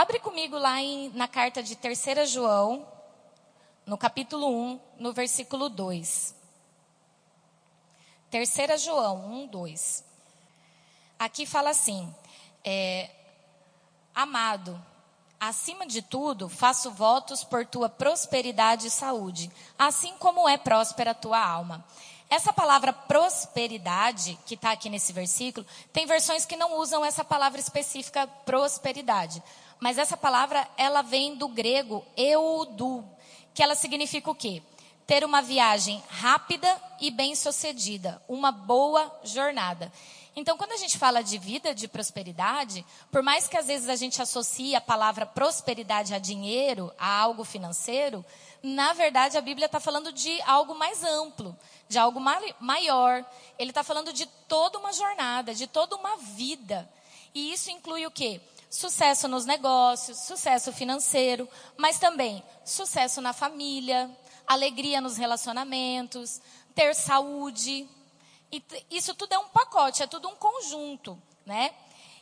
Abre comigo lá em, na carta de 3 João, no capítulo 1, no versículo 2. 3 João 1, 2. Aqui fala assim: é, Amado, acima de tudo, faço votos por tua prosperidade e saúde, assim como é próspera a tua alma. Essa palavra prosperidade, que está aqui nesse versículo, tem versões que não usam essa palavra específica prosperidade. Mas essa palavra, ela vem do grego eudu, que ela significa o quê? Ter uma viagem rápida e bem-sucedida, uma boa jornada. Então, quando a gente fala de vida de prosperidade, por mais que às vezes a gente associe a palavra prosperidade a dinheiro, a algo financeiro, na verdade a Bíblia está falando de algo mais amplo, de algo maior. Ele está falando de toda uma jornada, de toda uma vida. E isso inclui o quê? Sucesso nos negócios, sucesso financeiro, mas também sucesso na família, alegria nos relacionamentos, ter saúde. E isso tudo é um pacote, é tudo um conjunto, né?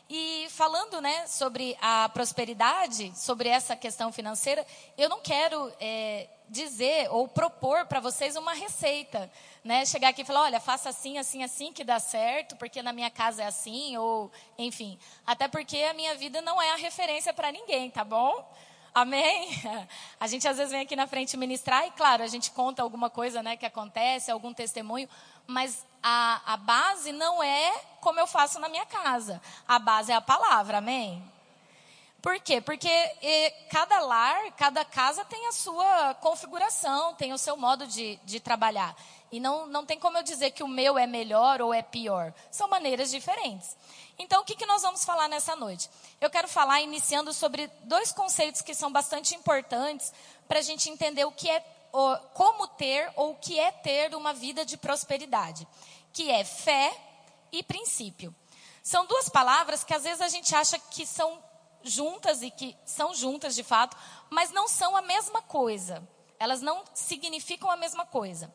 E falando né, sobre a prosperidade, sobre essa questão financeira, eu não quero é, dizer ou propor para vocês uma receita. Né? Chegar aqui e falar, olha, faça assim, assim, assim que dá certo, porque na minha casa é assim, ou enfim. Até porque a minha vida não é a referência para ninguém, tá bom? Amém? A gente às vezes vem aqui na frente ministrar e, claro, a gente conta alguma coisa né, que acontece, algum testemunho, mas a, a base não é como eu faço na minha casa. A base é a palavra, amém? Por quê? Porque e, cada lar, cada casa tem a sua configuração, tem o seu modo de, de trabalhar. E não, não tem como eu dizer que o meu é melhor ou é pior. São maneiras diferentes. Então, o que, que nós vamos falar nessa noite? Eu quero falar iniciando sobre dois conceitos que são bastante importantes para a gente entender o que é como ter ou o que é ter uma vida de prosperidade, que é fé e princípio. São duas palavras que às vezes a gente acha que são juntas e que são juntas de fato, mas não são a mesma coisa. Elas não significam a mesma coisa.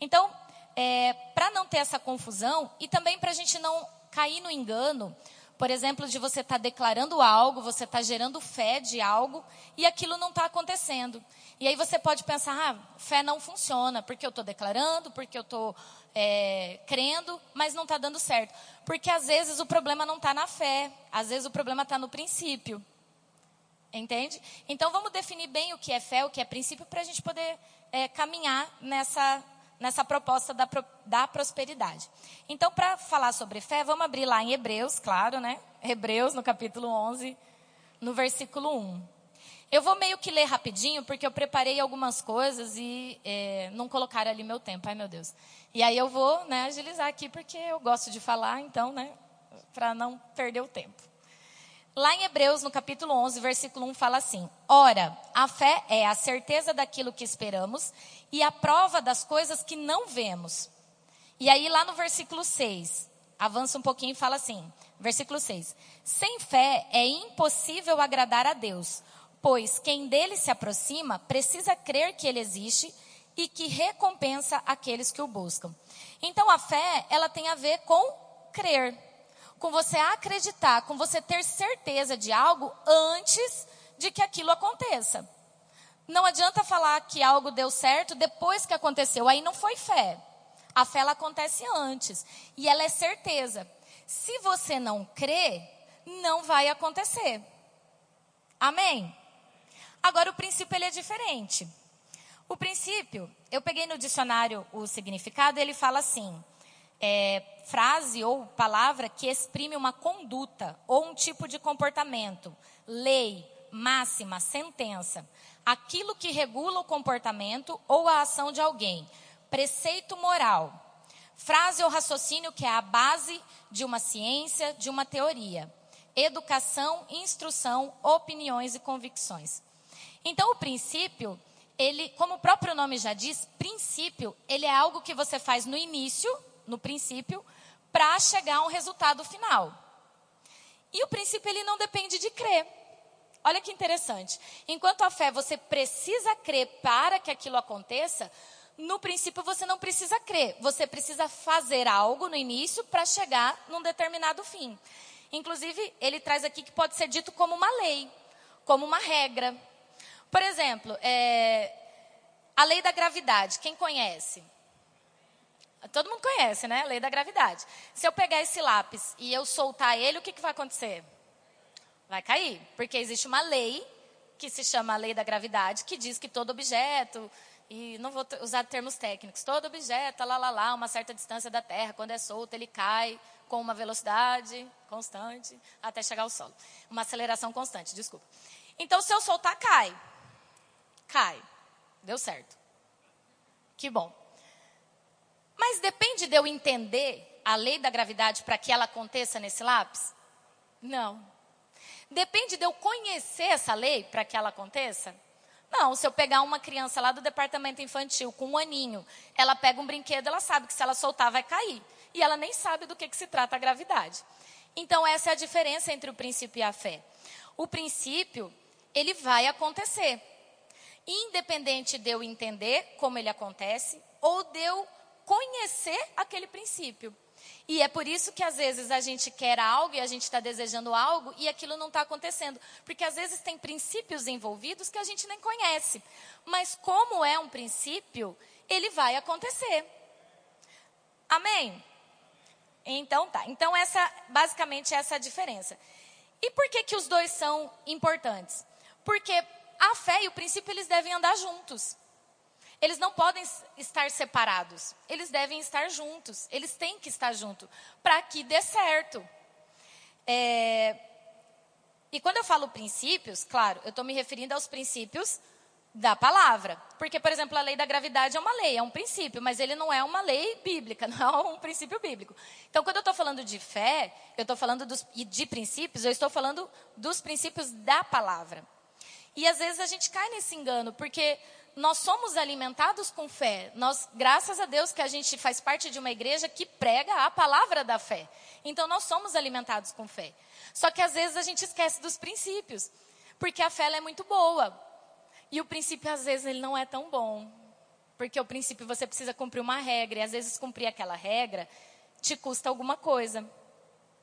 Então, é, para não ter essa confusão e também para a gente não cair no engano, por exemplo, de você estar tá declarando algo, você está gerando fé de algo e aquilo não está acontecendo. E aí você pode pensar, ah, fé não funciona, porque eu estou declarando, porque eu estou é, crendo, mas não está dando certo. Porque às vezes o problema não está na fé, às vezes o problema está no princípio. Entende? Então vamos definir bem o que é fé, o que é princípio, para a gente poder é, caminhar nessa, nessa proposta da, da prosperidade. Então, para falar sobre fé, vamos abrir lá em Hebreus, claro, né? Hebreus, no capítulo 11, no versículo 1. Eu vou meio que ler rapidinho, porque eu preparei algumas coisas e é, não colocaram ali meu tempo. Ai, meu Deus. E aí eu vou né, agilizar aqui, porque eu gosto de falar, então, né, para não perder o tempo. Lá em Hebreus, no capítulo 11, versículo 1, fala assim: Ora, a fé é a certeza daquilo que esperamos e a prova das coisas que não vemos. E aí, lá no versículo 6, avança um pouquinho e fala assim: versículo 6: Sem fé é impossível agradar a Deus pois quem dele se aproxima precisa crer que ele existe e que recompensa aqueles que o buscam. Então a fé, ela tem a ver com crer, com você acreditar, com você ter certeza de algo antes de que aquilo aconteça. Não adianta falar que algo deu certo depois que aconteceu, aí não foi fé. A fé ela acontece antes e ela é certeza. Se você não crê, não vai acontecer. Amém? Agora, o princípio ele é diferente. O princípio, eu peguei no dicionário o significado, ele fala assim: é, frase ou palavra que exprime uma conduta ou um tipo de comportamento, lei, máxima, sentença, aquilo que regula o comportamento ou a ação de alguém, preceito moral, frase ou raciocínio que é a base de uma ciência, de uma teoria, educação, instrução, opiniões e convicções. Então, o princípio, ele, como o próprio nome já diz, princípio, ele é algo que você faz no início, no princípio, para chegar a um resultado final. E o princípio, ele não depende de crer. Olha que interessante. Enquanto a fé você precisa crer para que aquilo aconteça, no princípio você não precisa crer. Você precisa fazer algo no início para chegar num determinado fim. Inclusive, ele traz aqui que pode ser dito como uma lei. como uma regra. Por exemplo, é, a lei da gravidade, quem conhece? Todo mundo conhece, né? A lei da gravidade. Se eu pegar esse lápis e eu soltar ele, o que, que vai acontecer? Vai cair, porque existe uma lei que se chama a lei da gravidade, que diz que todo objeto, e não vou usar termos técnicos, todo objeto, lá, lá, lá, uma certa distância da Terra, quando é solto, ele cai com uma velocidade constante até chegar ao solo. Uma aceleração constante, desculpa. Então, se eu soltar, cai. Cai. Deu certo. Que bom. Mas depende de eu entender a lei da gravidade para que ela aconteça nesse lápis? Não. Depende de eu conhecer essa lei para que ela aconteça? Não, se eu pegar uma criança lá do departamento infantil com um aninho, ela pega um brinquedo, ela sabe que se ela soltar vai cair. E ela nem sabe do que, que se trata a gravidade. Então, essa é a diferença entre o princípio e a fé. O princípio, ele vai acontecer. Independente de eu entender como ele acontece ou de eu conhecer aquele princípio. E é por isso que às vezes a gente quer algo e a gente está desejando algo e aquilo não está acontecendo. Porque às vezes tem princípios envolvidos que a gente nem conhece. Mas como é um princípio, ele vai acontecer. Amém? Então tá. Então essa basicamente essa é a diferença. E por que que os dois são importantes? Porque a fé e o princípio eles devem andar juntos. Eles não podem estar separados. Eles devem estar juntos. Eles têm que estar juntos para que dê certo. É... E quando eu falo princípios, claro, eu estou me referindo aos princípios da palavra. Porque, por exemplo, a lei da gravidade é uma lei, é um princípio, mas ele não é uma lei bíblica, não é um princípio bíblico. Então, quando eu estou falando de fé, eu estou falando dos, de princípios, eu estou falando dos princípios da palavra. E às vezes a gente cai nesse engano, porque nós somos alimentados com fé. Nós, graças a Deus que a gente faz parte de uma igreja que prega a palavra da fé. Então nós somos alimentados com fé. Só que às vezes a gente esquece dos princípios, porque a fé é muito boa. E o princípio às vezes ele não é tão bom. Porque o princípio você precisa cumprir uma regra e às vezes cumprir aquela regra te custa alguma coisa.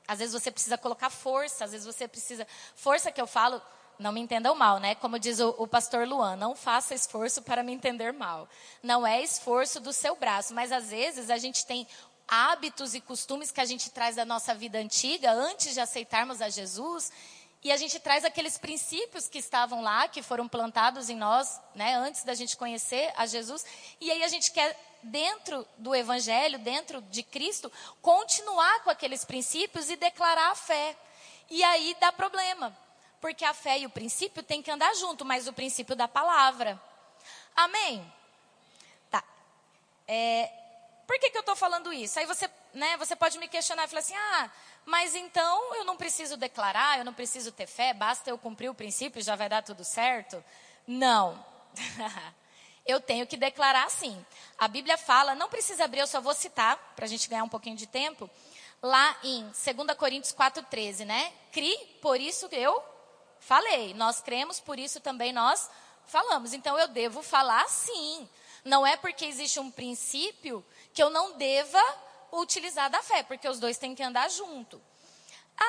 Às vezes você precisa colocar força, às vezes você precisa. Força que eu falo, não me entendam mal, né? Como diz o, o, pastor Luan, não faça esforço para me entender mal. Não é esforço do seu braço, mas às vezes a gente tem hábitos e costumes que a gente traz da nossa vida antiga, antes de aceitarmos a Jesus, e a gente traz aqueles princípios que estavam lá, que foram plantados em nós, né, antes da gente conhecer a Jesus, e aí a gente quer dentro do evangelho, dentro de Cristo, continuar com aqueles princípios e declarar a fé. E aí dá problema porque a fé e o princípio têm que andar junto, mas o princípio da palavra. Amém? Tá. É, por que, que eu estou falando isso? Aí você, né, você pode me questionar e falar assim: ah, mas então eu não preciso declarar, eu não preciso ter fé, basta eu cumprir o princípio e já vai dar tudo certo? Não. eu tenho que declarar sim. A Bíblia fala, não precisa abrir, eu só vou citar, para a gente ganhar um pouquinho de tempo, lá em 2 Coríntios 4,13, né? Cri, por isso eu Falei, nós cremos, por isso também nós falamos. Então eu devo falar sim. Não é porque existe um princípio que eu não deva utilizar da fé, porque os dois têm que andar junto.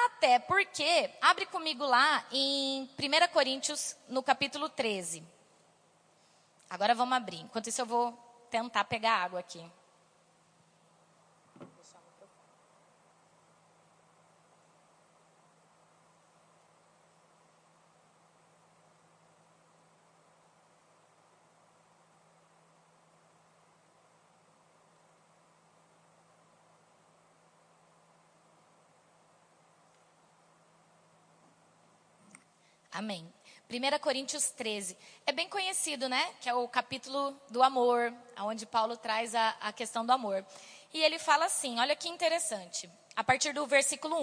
Até porque, abre comigo lá em 1 Coríntios, no capítulo 13. Agora vamos abrir. Enquanto isso, eu vou tentar pegar água aqui. Amém. 1 Coríntios 13. É bem conhecido, né? Que é o capítulo do amor, onde Paulo traz a, a questão do amor. E ele fala assim: olha que interessante, a partir do versículo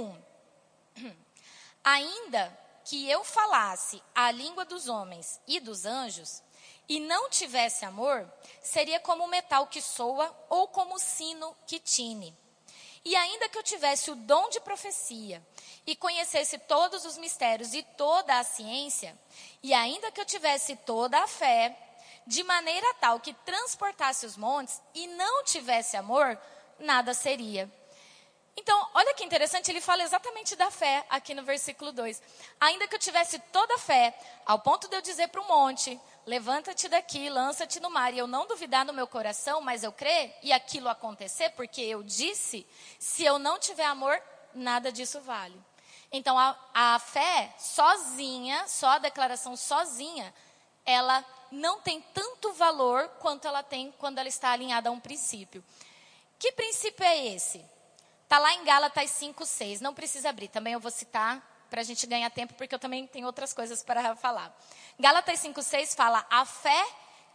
1. Ainda que eu falasse a língua dos homens e dos anjos, e não tivesse amor, seria como o metal que soa ou como o sino que tine. E ainda que eu tivesse o dom de profecia e conhecesse todos os mistérios e toda a ciência, e ainda que eu tivesse toda a fé, de maneira tal que transportasse os montes e não tivesse amor, nada seria. Então, olha que interessante, ele fala exatamente da fé aqui no versículo 2. Ainda que eu tivesse toda a fé, ao ponto de eu dizer para o monte: levanta-te daqui, lança-te no mar, e eu não duvidar no meu coração, mas eu crer e aquilo acontecer, porque eu disse: se eu não tiver amor, nada disso vale. Então, a, a fé sozinha, só a declaração sozinha, ela não tem tanto valor quanto ela tem quando ela está alinhada a um princípio. Que princípio é esse? Está lá em Gálatas 5, 6. Não precisa abrir, também eu vou citar para a gente ganhar tempo, porque eu também tenho outras coisas para falar. Gálatas 5, 6 fala a fé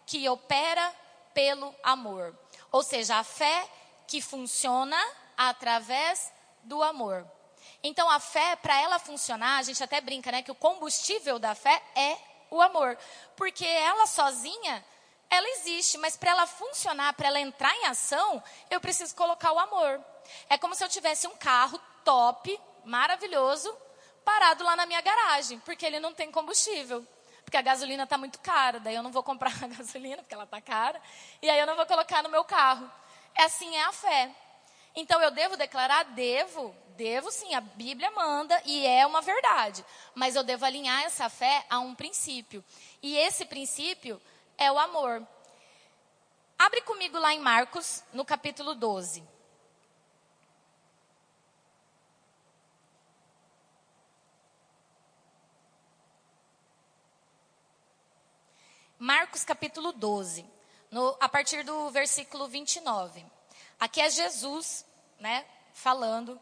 que opera pelo amor. Ou seja, a fé que funciona através do amor. Então, a fé, para ela funcionar, a gente até brinca, né? Que o combustível da fé é o amor. Porque ela sozinha, ela existe, mas para ela funcionar, para ela entrar em ação, eu preciso colocar o amor. É como se eu tivesse um carro top, maravilhoso, parado lá na minha garagem, porque ele não tem combustível. Porque a gasolina está muito cara, daí eu não vou comprar a gasolina, porque ela está cara, e aí eu não vou colocar no meu carro. É assim é a fé. Então eu devo declarar? Devo, devo sim, a Bíblia manda e é uma verdade. Mas eu devo alinhar essa fé a um princípio. E esse princípio é o amor. Abre comigo lá em Marcos, no capítulo 12. Marcos capítulo 12, no, a partir do versículo 29. Aqui é Jesus, né, falando,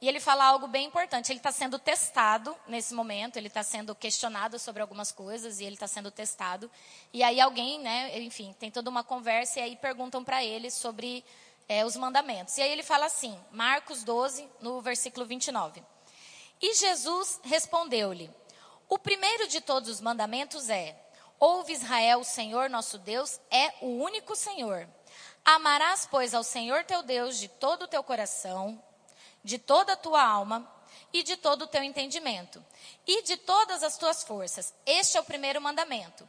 e ele fala algo bem importante. Ele está sendo testado nesse momento, ele está sendo questionado sobre algumas coisas e ele está sendo testado. E aí alguém, né, enfim, tem toda uma conversa e aí perguntam para ele sobre é, os mandamentos. E aí ele fala assim, Marcos 12, no versículo 29. E Jesus respondeu-lhe: O primeiro de todos os mandamentos é: Ouve Israel, o Senhor nosso Deus é o único Senhor. Amarás, pois, ao Senhor teu Deus de todo o teu coração, de toda a tua alma e de todo o teu entendimento, e de todas as tuas forças. Este é o primeiro mandamento.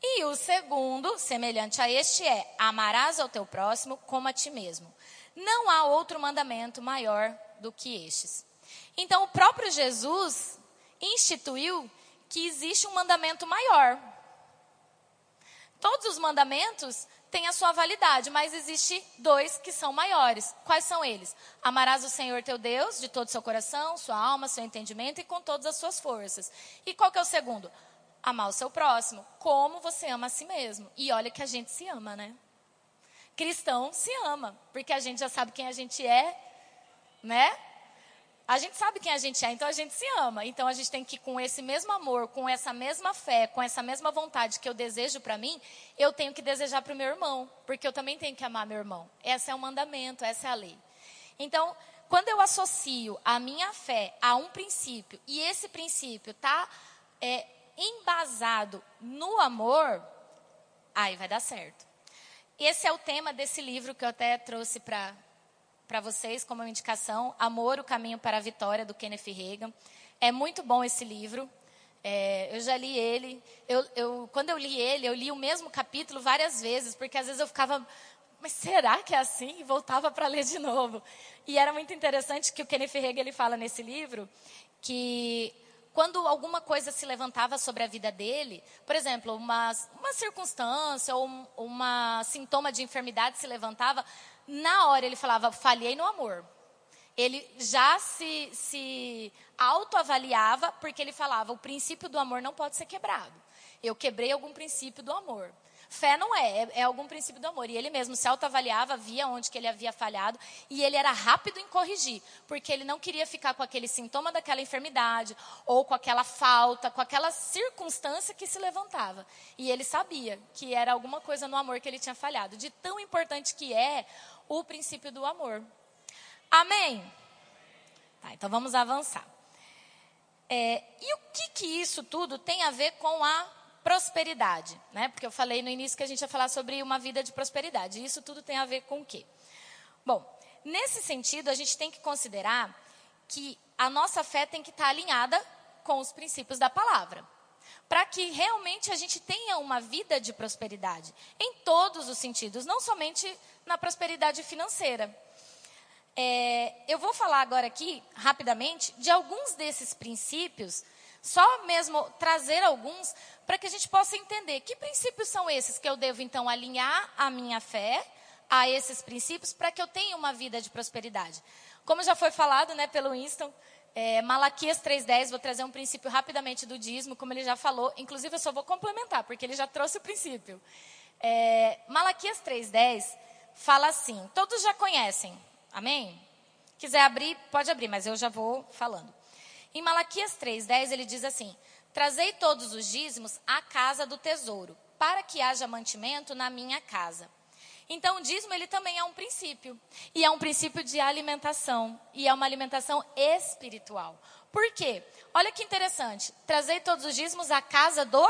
E o segundo, semelhante a este, é: amarás ao teu próximo como a ti mesmo. Não há outro mandamento maior do que estes. Então, o próprio Jesus instituiu que existe um mandamento maior. Todos os mandamentos tem a sua validade, mas existe dois que são maiores. Quais são eles? Amarás o Senhor teu Deus de todo o seu coração, sua alma, seu entendimento e com todas as suas forças. E qual que é o segundo? Amar o seu próximo, como você ama a si mesmo. E olha que a gente se ama, né? Cristão se ama, porque a gente já sabe quem a gente é, né? A gente sabe quem a gente é, então a gente se ama. Então a gente tem que, com esse mesmo amor, com essa mesma fé, com essa mesma vontade que eu desejo para mim, eu tenho que desejar para o meu irmão, porque eu também tenho que amar meu irmão. Esse é o mandamento, essa é a lei. Então, quando eu associo a minha fé a um princípio, e esse princípio está é, embasado no amor, aí vai dar certo. Esse é o tema desse livro que eu até trouxe para para vocês como indicação, Amor, o Caminho para a Vitória, do Kenneth Reagan. É muito bom esse livro. É, eu já li ele. Eu, eu, quando eu li ele, eu li o mesmo capítulo várias vezes, porque às vezes eu ficava, mas será que é assim? E voltava para ler de novo. E era muito interessante que o Kenneth Reagan ele fala nesse livro que quando alguma coisa se levantava sobre a vida dele, por exemplo, uma, uma circunstância ou um, uma sintoma de enfermidade se levantava, na hora ele falava, falhei no amor. Ele já se, se autoavaliava porque ele falava, o princípio do amor não pode ser quebrado. Eu quebrei algum princípio do amor. Fé não é, é, é algum princípio do amor. E ele mesmo se autoavaliava, via onde que ele havia falhado, e ele era rápido em corrigir, porque ele não queria ficar com aquele sintoma daquela enfermidade, ou com aquela falta, com aquela circunstância que se levantava. E ele sabia que era alguma coisa no amor que ele tinha falhado, de tão importante que é o princípio do amor. Amém? Tá, então vamos avançar. É, e o que, que isso tudo tem a ver com a prosperidade? Né? Porque eu falei no início que a gente ia falar sobre uma vida de prosperidade. E isso tudo tem a ver com o quê? Bom, nesse sentido, a gente tem que considerar que a nossa fé tem que estar alinhada com os princípios da palavra para que realmente a gente tenha uma vida de prosperidade, em todos os sentidos, não somente na prosperidade financeira. É, eu vou falar agora aqui, rapidamente, de alguns desses princípios, só mesmo trazer alguns, para que a gente possa entender que princípios são esses que eu devo, então, alinhar a minha fé a esses princípios para que eu tenha uma vida de prosperidade. Como já foi falado né, pelo Winston, é, Malaquias 3,10, vou trazer um princípio rapidamente do dízimo, como ele já falou. Inclusive, eu só vou complementar, porque ele já trouxe o princípio. É, Malaquias 3,10 fala assim: todos já conhecem, amém? Quiser abrir, pode abrir, mas eu já vou falando. Em Malaquias 3,10 ele diz assim: Trazei todos os dízimos à casa do tesouro, para que haja mantimento na minha casa. Então, o dízimo ele também é um princípio. E é um princípio de alimentação. E é uma alimentação espiritual. Por quê? Olha que interessante. Trazei todos os dízimos à casa do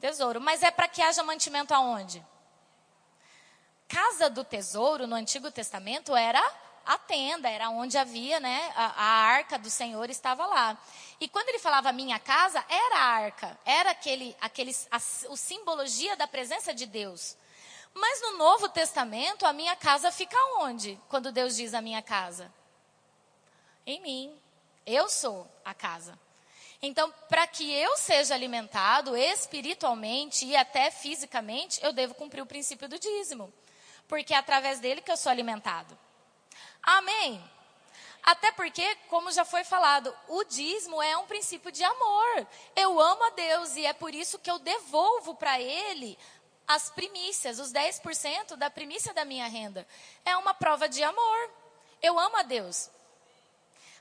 tesouro. Mas é para que haja mantimento aonde? Casa do tesouro, no Antigo Testamento, era a tenda, era onde havia, né? A, a, arca do Senhor estava lá. E quando ele falava minha casa, era a arca. Era aquele, aquele, a, a simbologia da presença de Deus. Mas no Novo Testamento, a minha casa fica onde? Quando Deus diz a minha casa? Em mim. Eu sou a casa. Então, para que eu seja alimentado espiritualmente e até fisicamente, eu devo cumprir o princípio do dízimo. Porque é através dele que eu sou alimentado. Amém? Até porque, como já foi falado, o dízimo é um princípio de amor. Eu amo a Deus e é por isso que eu devolvo para Ele as primícias, os 10% da primícia da minha renda. É uma prova de amor. Eu amo a Deus.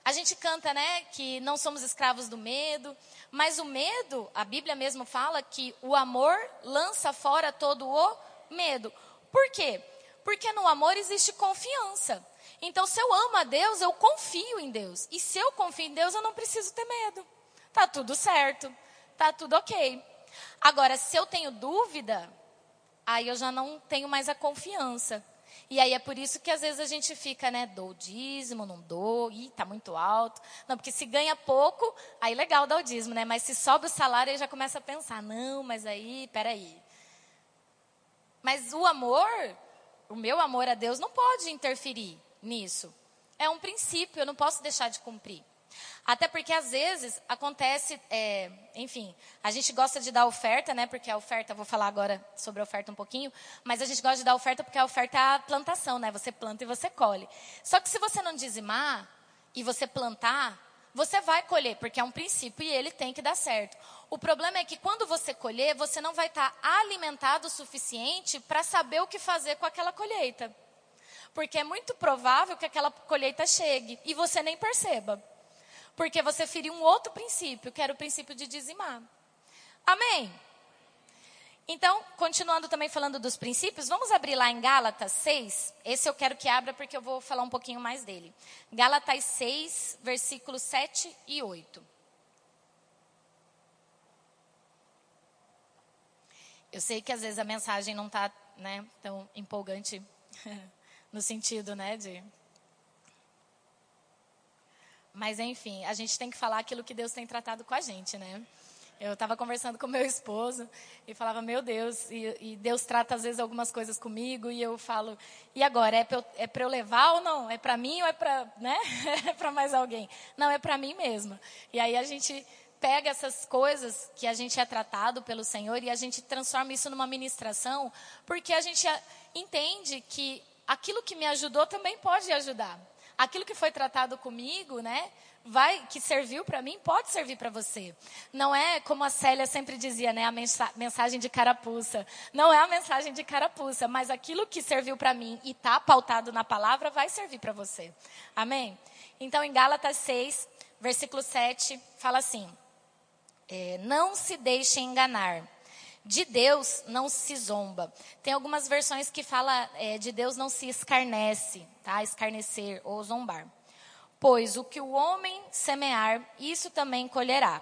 A gente canta, né, que não somos escravos do medo, mas o medo, a Bíblia mesmo fala que o amor lança fora todo o medo. Por quê? Porque no amor existe confiança. Então, se eu amo a Deus, eu confio em Deus. E se eu confio em Deus, eu não preciso ter medo. Tá tudo certo. Tá tudo ok. Agora, se eu tenho dúvida, aí eu já não tenho mais a confiança. E aí é por isso que às vezes a gente fica, né, dou dízimo, não dou, ih, tá muito alto. Não, porque se ganha pouco, aí legal dar o dízimo, né? Mas se sobe o salário, aí já começa a pensar, não, mas aí, peraí. Mas o amor, o meu amor a Deus não pode interferir nisso. É um princípio, eu não posso deixar de cumprir. Até porque às vezes acontece, é, enfim, a gente gosta de dar oferta, né? Porque a oferta, vou falar agora sobre a oferta um pouquinho, mas a gente gosta de dar oferta porque a oferta é a plantação, né? Você planta e você colhe. Só que se você não dizimar e você plantar, você vai colher, porque é um princípio e ele tem que dar certo. O problema é que quando você colher, você não vai estar alimentado o suficiente para saber o que fazer com aquela colheita. Porque é muito provável que aquela colheita chegue e você nem perceba. Porque você feriu um outro princípio, que era o princípio de dizimar. Amém? Então, continuando também falando dos princípios, vamos abrir lá em Gálatas 6. Esse eu quero que abra porque eu vou falar um pouquinho mais dele. Gálatas 6, versículos 7 e 8. Eu sei que às vezes a mensagem não está né, tão empolgante no sentido né, de mas enfim, a gente tem que falar aquilo que Deus tem tratado com a gente, né? Eu estava conversando com meu esposo e falava, meu Deus, e, e, Deus trata às vezes algumas coisas comigo e eu falo, e agora, é para eu, é eu levar ou não? É para mim ou é para né? é mais alguém? Não, é para mim mesma. E aí a gente pega essas coisas que a gente é tratado pelo Senhor e a gente transforma isso numa ministração, porque a gente entende que aquilo que me ajudou também pode ajudar aquilo que foi tratado comigo, né? Vai, que serviu para mim, pode servir para você. Não é como a Célia sempre dizia, né? A mensagem de carapuça. Não é a mensagem de carapuça, mas aquilo que serviu para mim e está pautado na palavra vai servir para você. Amém? Então, em Gálatas 6, versículo 7, fala assim: é, Não se deixe enganar. De Deus não se zomba. Tem algumas versões que fala é, de Deus não se escarnece, tá? Escarnecer ou zombar. Pois o que o homem semear, isso também colherá.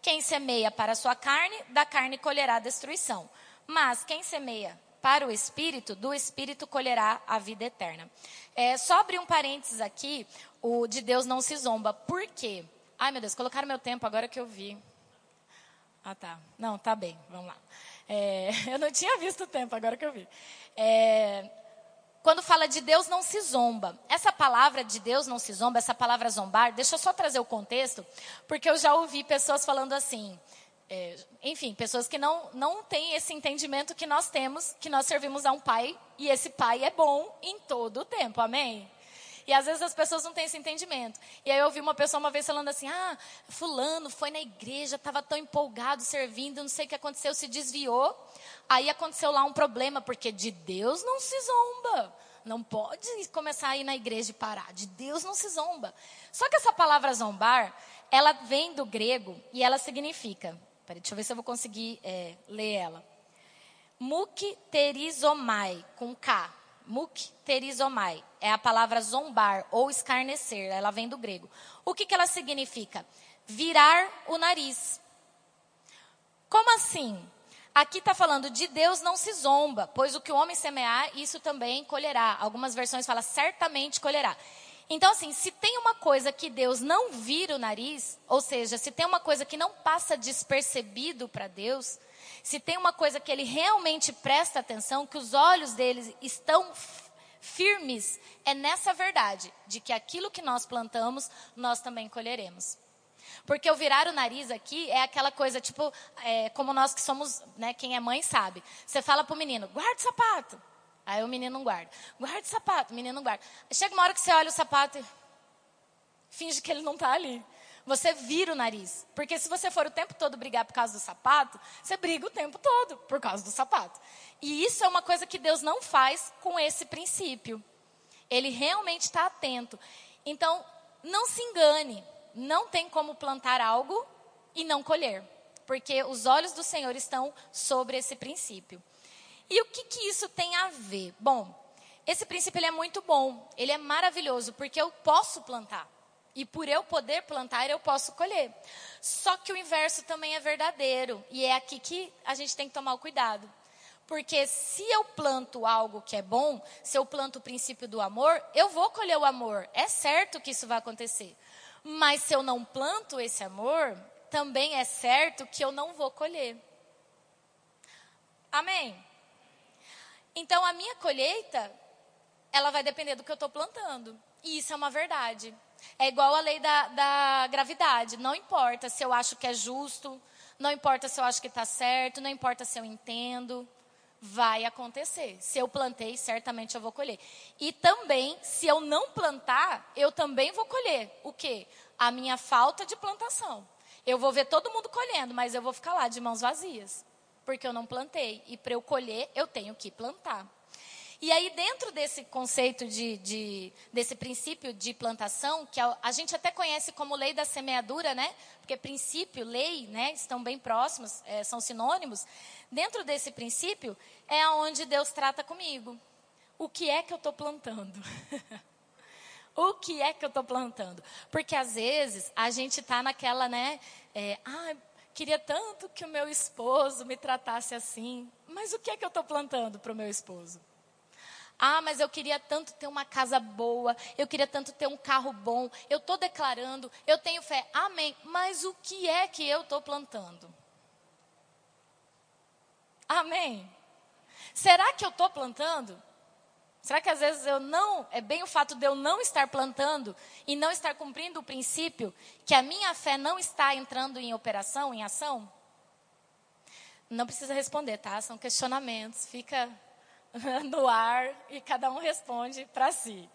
Quem semeia para a sua carne, da carne colherá destruição. Mas quem semeia para o Espírito, do Espírito colherá a vida eterna. É, só abrir um parênteses aqui, o de Deus não se zomba. Por quê? Ai, meu Deus, colocaram meu tempo agora que eu vi. Ah, tá. Não, tá bem. Vamos lá. É, eu não tinha visto o tempo, agora que eu vi. É, quando fala de Deus não se zomba. Essa palavra de Deus não se zomba, essa palavra zombar, deixa eu só trazer o contexto, porque eu já ouvi pessoas falando assim, é, enfim, pessoas que não, não têm esse entendimento que nós temos, que nós servimos a um pai e esse pai é bom em todo o tempo, amém? E às vezes as pessoas não têm esse entendimento. E aí eu ouvi uma pessoa uma vez falando assim: ah, Fulano foi na igreja, estava tão empolgado servindo, não sei o que aconteceu, se desviou. Aí aconteceu lá um problema, porque de Deus não se zomba. Não pode começar a ir na igreja e parar. De Deus não se zomba. Só que essa palavra zombar, ela vem do grego e ela significa. Peraí, deixa eu ver se eu vou conseguir é, ler ela. Mukterizomai, com K. Mukterizomai. É a palavra zombar ou escarnecer. Ela vem do grego. O que, que ela significa? Virar o nariz. Como assim? Aqui está falando de Deus não se zomba, pois o que o homem semear, isso também colherá. Algumas versões falam certamente colherá. Então, assim, se tem uma coisa que Deus não vira o nariz, ou seja, se tem uma coisa que não passa despercebido para Deus, se tem uma coisa que ele realmente presta atenção, que os olhos dele estão firmes, é nessa verdade, de que aquilo que nós plantamos, nós também colheremos. Porque o virar o nariz aqui é aquela coisa, tipo, é, como nós que somos, né, quem é mãe sabe. Você fala pro menino, guarda o sapato. Aí o menino não guarda. Guarda o sapato, o menino não guarda. Chega uma hora que você olha o sapato e finge que ele não está ali. Você vira o nariz. Porque se você for o tempo todo brigar por causa do sapato, você briga o tempo todo por causa do sapato. E isso é uma coisa que Deus não faz com esse princípio. Ele realmente está atento. Então, não se engane não tem como plantar algo e não colher, porque os olhos do Senhor estão sobre esse princípio. E o que, que isso tem a ver? Bom, esse princípio ele é muito bom, ele é maravilhoso, porque eu posso plantar. E por eu poder plantar, eu posso colher. Só que o inverso também é verdadeiro. E é aqui que a gente tem que tomar o cuidado. Porque se eu planto algo que é bom, se eu planto o princípio do amor, eu vou colher o amor. É certo que isso vai acontecer. Mas se eu não planto esse amor, também é certo que eu não vou colher. Amém? Então a minha colheita, ela vai depender do que eu estou plantando. E isso é uma verdade. É igual a lei da, da gravidade. Não importa se eu acho que é justo, não importa se eu acho que está certo, não importa se eu entendo vai acontecer. Se eu plantei, certamente eu vou colher. E também, se eu não plantar, eu também vou colher. O quê? A minha falta de plantação. Eu vou ver todo mundo colhendo, mas eu vou ficar lá de mãos vazias. Porque eu não plantei. E para eu colher, eu tenho que plantar. E aí, dentro desse conceito de, de, desse princípio de plantação, que a, a, gente até conhece como lei da semeadura, né? Porque princípio, lei, né? Estão bem próximos, é, são sinônimos. Dentro desse princípio é onde Deus trata comigo. O que é que eu estou plantando? o que é que eu estou plantando? Porque às vezes a gente está naquela, né? É, ah, queria tanto que o meu esposo me tratasse assim. Mas o que é que eu estou plantando para o meu esposo? Ah, mas eu queria tanto ter uma casa boa, eu queria tanto ter um carro bom. Eu estou declarando, eu tenho fé, amém. Mas o que é que eu estou plantando? Amém. Será que eu estou plantando? Será que às vezes eu não, é bem o fato de eu não estar plantando e não estar cumprindo o princípio que a minha fé não está entrando em operação, em ação? Não precisa responder, tá? São questionamentos. Fica no ar e cada um responde para si.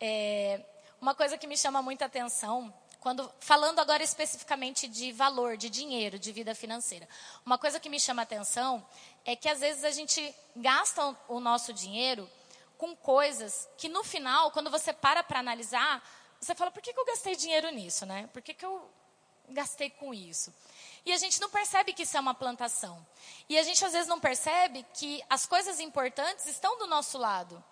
É, uma coisa que me chama muita atenção, quando falando agora especificamente de valor, de dinheiro, de vida financeira, uma coisa que me chama atenção é que às vezes a gente gasta o nosso dinheiro com coisas que no final, quando você para para analisar, você fala: por que, que eu gastei dinheiro nisso, né? Por que, que eu gastei com isso? E a gente não percebe que isso é uma plantação. E a gente às vezes não percebe que as coisas importantes estão do nosso lado.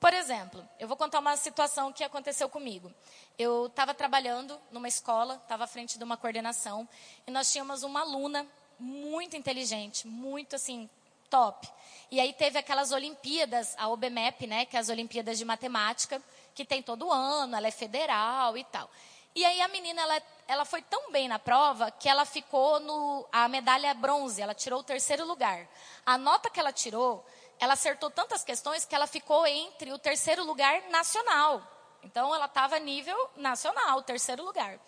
Por exemplo, eu vou contar uma situação que aconteceu comigo. Eu estava trabalhando numa escola, estava à frente de uma coordenação, e nós tínhamos uma aluna muito inteligente, muito assim, top. E aí teve aquelas Olimpíadas, a OBMEP, né, que é as Olimpíadas de Matemática, que tem todo ano, ela é federal e tal. E aí a menina, ela, ela foi tão bem na prova que ela ficou no a medalha bronze, ela tirou o terceiro lugar. A nota que ela tirou, ela acertou tantas questões que ela ficou entre o terceiro lugar nacional. Então, ela estava nível nacional, terceiro lugar.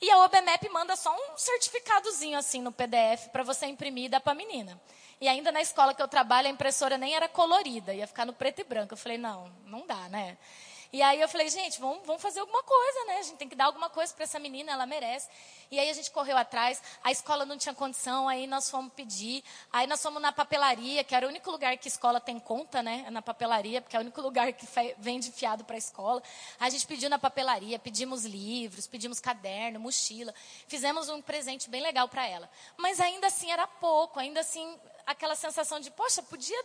E a OBMEP manda só um certificadozinho assim no PDF para você imprimir e dar para a menina. E ainda na escola que eu trabalho, a impressora nem era colorida, ia ficar no preto e branco. Eu falei, não, não dá, né? E aí eu falei, gente, vamos, vamos fazer alguma coisa, né? A gente tem que dar alguma coisa para essa menina, ela merece. E aí a gente correu atrás, a escola não tinha condição, aí nós fomos pedir. Aí nós fomos na papelaria, que era o único lugar que a escola tem conta, né? É na papelaria, porque é o único lugar que vende fiado para a escola. A gente pediu na papelaria, pedimos livros, pedimos caderno, mochila. Fizemos um presente bem legal para ela. Mas ainda assim era pouco, ainda assim aquela sensação de, poxa, podia.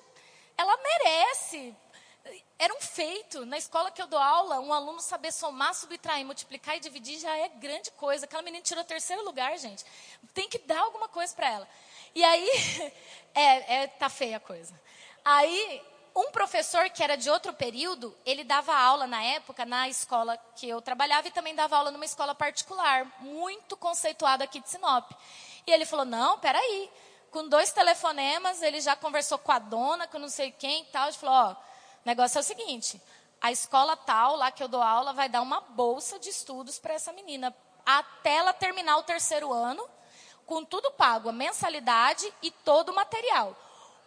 Ela merece era um feito. Na escola que eu dou aula, um aluno saber somar, subtrair, multiplicar e dividir já é grande coisa. Aquela menina tirou terceiro lugar, gente. Tem que dar alguma coisa para ela. E aí, é, é, tá feia a coisa. Aí, um professor que era de outro período, ele dava aula na época na escola que eu trabalhava e também dava aula numa escola particular, muito conceituada aqui de Sinop. E ele falou: Não, peraí. Com dois telefonemas, ele já conversou com a dona, com não sei quem e tal. Ele falou: Ó o negócio é o seguinte: a escola tal, lá que eu dou aula, vai dar uma bolsa de estudos para essa menina, até ela terminar o terceiro ano, com tudo pago, a mensalidade e todo o material.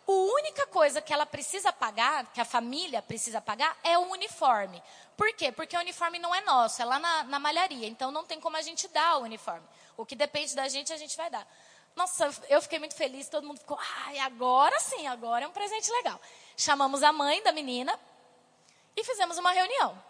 A única coisa que ela precisa pagar, que a família precisa pagar, é o uniforme. Por quê? Porque o uniforme não é nosso, é lá na, na malharia. Então não tem como a gente dar o uniforme. O que depende da gente, a gente vai dar. Nossa, eu fiquei muito feliz, todo mundo ficou, ai, agora sim, agora é um presente legal. Chamamos a mãe da menina e fizemos uma reunião.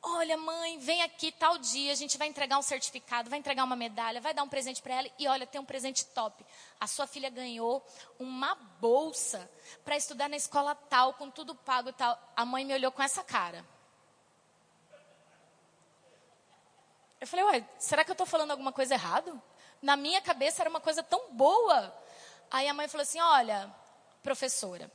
Olha, mãe, vem aqui tal dia, a gente vai entregar um certificado, vai entregar uma medalha, vai dar um presente para ela. E olha, tem um presente top. A sua filha ganhou uma bolsa para estudar na escola tal, com tudo pago e tal. A mãe me olhou com essa cara. Eu falei, ué, será que eu estou falando alguma coisa errado? Na minha cabeça era uma coisa tão boa. Aí a mãe falou assim: olha, professora,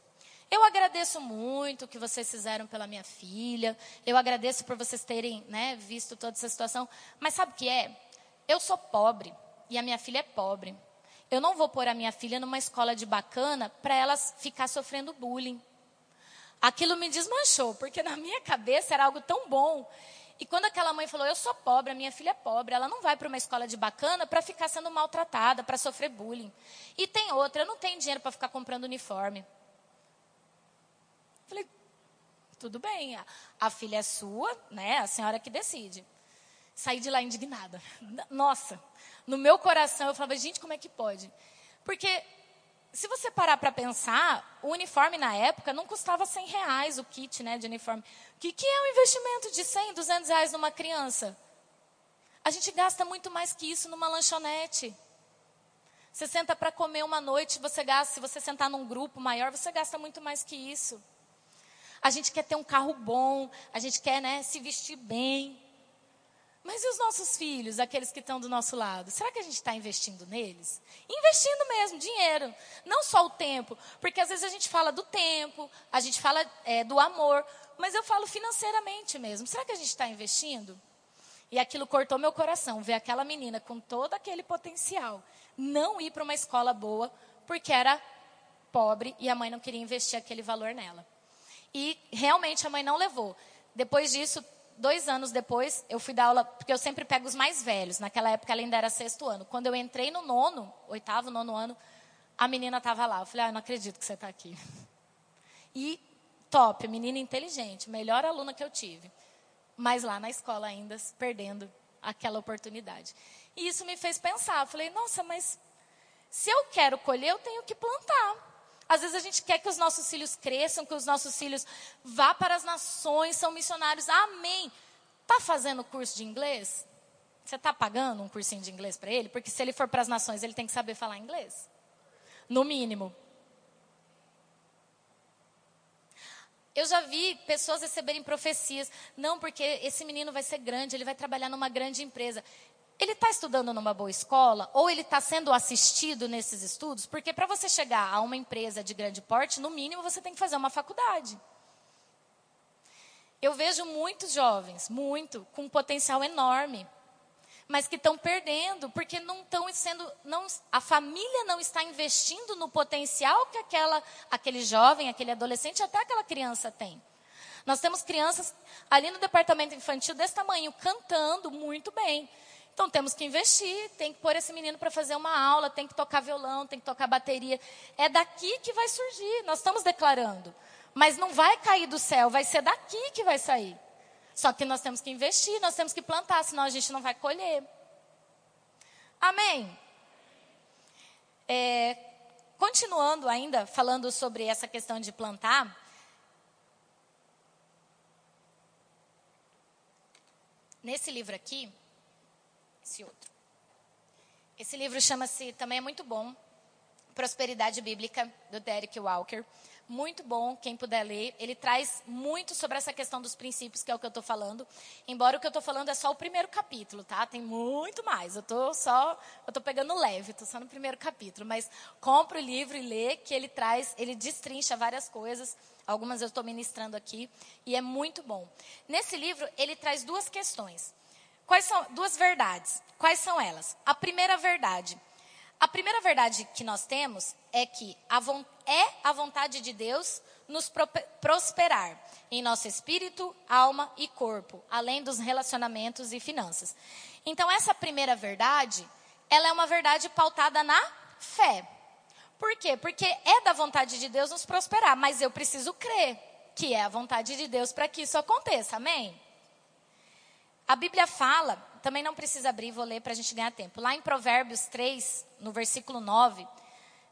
eu agradeço muito o que vocês fizeram pela minha filha. Eu agradeço por vocês terem né, visto toda essa situação. Mas sabe o que é? Eu sou pobre e a minha filha é pobre. Eu não vou pôr a minha filha numa escola de bacana para ela ficar sofrendo bullying. Aquilo me desmanchou, porque na minha cabeça era algo tão bom. E quando aquela mãe falou, eu sou pobre, a minha filha é pobre, ela não vai para uma escola de bacana para ficar sendo maltratada, para sofrer bullying. E tem outra, eu não tenho dinheiro para ficar comprando uniforme. Falei, tudo bem, a, filha é sua, né? A senhora que decide. Saí de lá indignada. Nossa, no meu coração eu falava, gente, como é que pode? Porque se você parar para pensar, o uniforme na época não custava 100 reais o kit né, de uniforme. O que, que é um investimento de 100, 200 reais numa criança? A gente gasta muito mais que isso numa lanchonete. Você senta para comer uma noite, você gasta, se você sentar num grupo maior, você gasta muito mais que isso. A gente quer ter um carro bom, a gente quer né, se vestir bem. Mas e os nossos filhos, aqueles que estão do nosso lado? Será que a gente está investindo neles? Investindo mesmo, dinheiro. Não só o tempo. Porque às vezes a gente fala do tempo, a gente fala é, do amor, mas eu falo financeiramente mesmo. Será que a gente está investindo? E aquilo cortou meu coração, ver aquela menina com todo aquele potencial não ir para uma escola boa porque era pobre e a mãe não queria investir aquele valor nela. E realmente a mãe não levou. Depois disso, dois anos depois, eu fui dar aula, porque eu sempre pego os mais velhos. Naquela época ela ainda era sexto ano. Quando eu entrei no nono, oitavo, nono ano, a menina estava lá. Eu falei, ah, eu não acredito que você está aqui. E top, menina inteligente, melhor aluna que eu tive. Mas lá na escola ainda, perdendo aquela oportunidade. E isso me fez pensar. Eu falei, nossa, mas se eu quero colher, eu tenho que plantar. Às vezes a gente quer que os nossos filhos cresçam, que os nossos filhos vá para as nações, são missionários. Amém. Está fazendo curso de inglês? Você está pagando um cursinho de inglês para ele? Porque se ele for para as nações, ele tem que saber falar inglês. No mínimo. Eu já vi pessoas receberem profecias. Não, porque esse menino vai ser grande, ele vai trabalhar numa grande empresa ele está estudando numa boa escola ou ele está sendo assistido nesses estudos? Porque para você chegar a uma empresa de grande porte, no mínimo você tem que fazer uma faculdade. Eu vejo muitos jovens, muito, com um potencial enorme. mas que estão perdendo porque não estão sendo, não, a família não está investindo no potencial que aquela, aquele jovem, aquele adolescente, até aquela criança tem. Nós temos crianças ali no departamento infantil desse tamanho, cantando muito bem. Então temos que investir, tem que pôr esse menino para fazer uma aula, tem que tocar violão, tem que tocar bateria. É daqui que vai surgir, nós estamos declarando. Mas não vai cair do céu, vai ser daqui que vai sair. Só que nós temos que investir, nós temos que plantar, senão a gente não vai colher. Amém? É, continuando ainda, falando sobre essa questão de plantar. Nesse livro aqui. Esse livro chama-se, também é muito bom, Prosperidade Bíblica, do Derek Walker muito bom, quem puder ler. Ele traz muito sobre essa questão dos princípios, que é o que eu estou falando. Embora o que eu estou falando é só o primeiro capítulo, tá? Tem muito mais. Eu estou só, eu estou pegando leve, estou só no primeiro capítulo. Mas compre o livro e lê, que ele traz, ele destrincha várias coisas. Algumas eu estou ministrando aqui e é muito bom. Nesse livro ele traz duas questões. Quais são duas verdades? Quais são elas? A primeira verdade a primeira verdade que nós temos é que a é a vontade de Deus nos prosperar em nosso espírito, alma e corpo, além dos relacionamentos e finanças. Então, essa primeira verdade, ela é uma verdade pautada na fé. Por quê? Porque é da vontade de Deus nos prosperar, mas eu preciso crer que é a vontade de Deus para que isso aconteça. Amém? A Bíblia fala, também não precisa abrir, vou ler para a gente ganhar tempo. Lá em Provérbios 3, no versículo 9,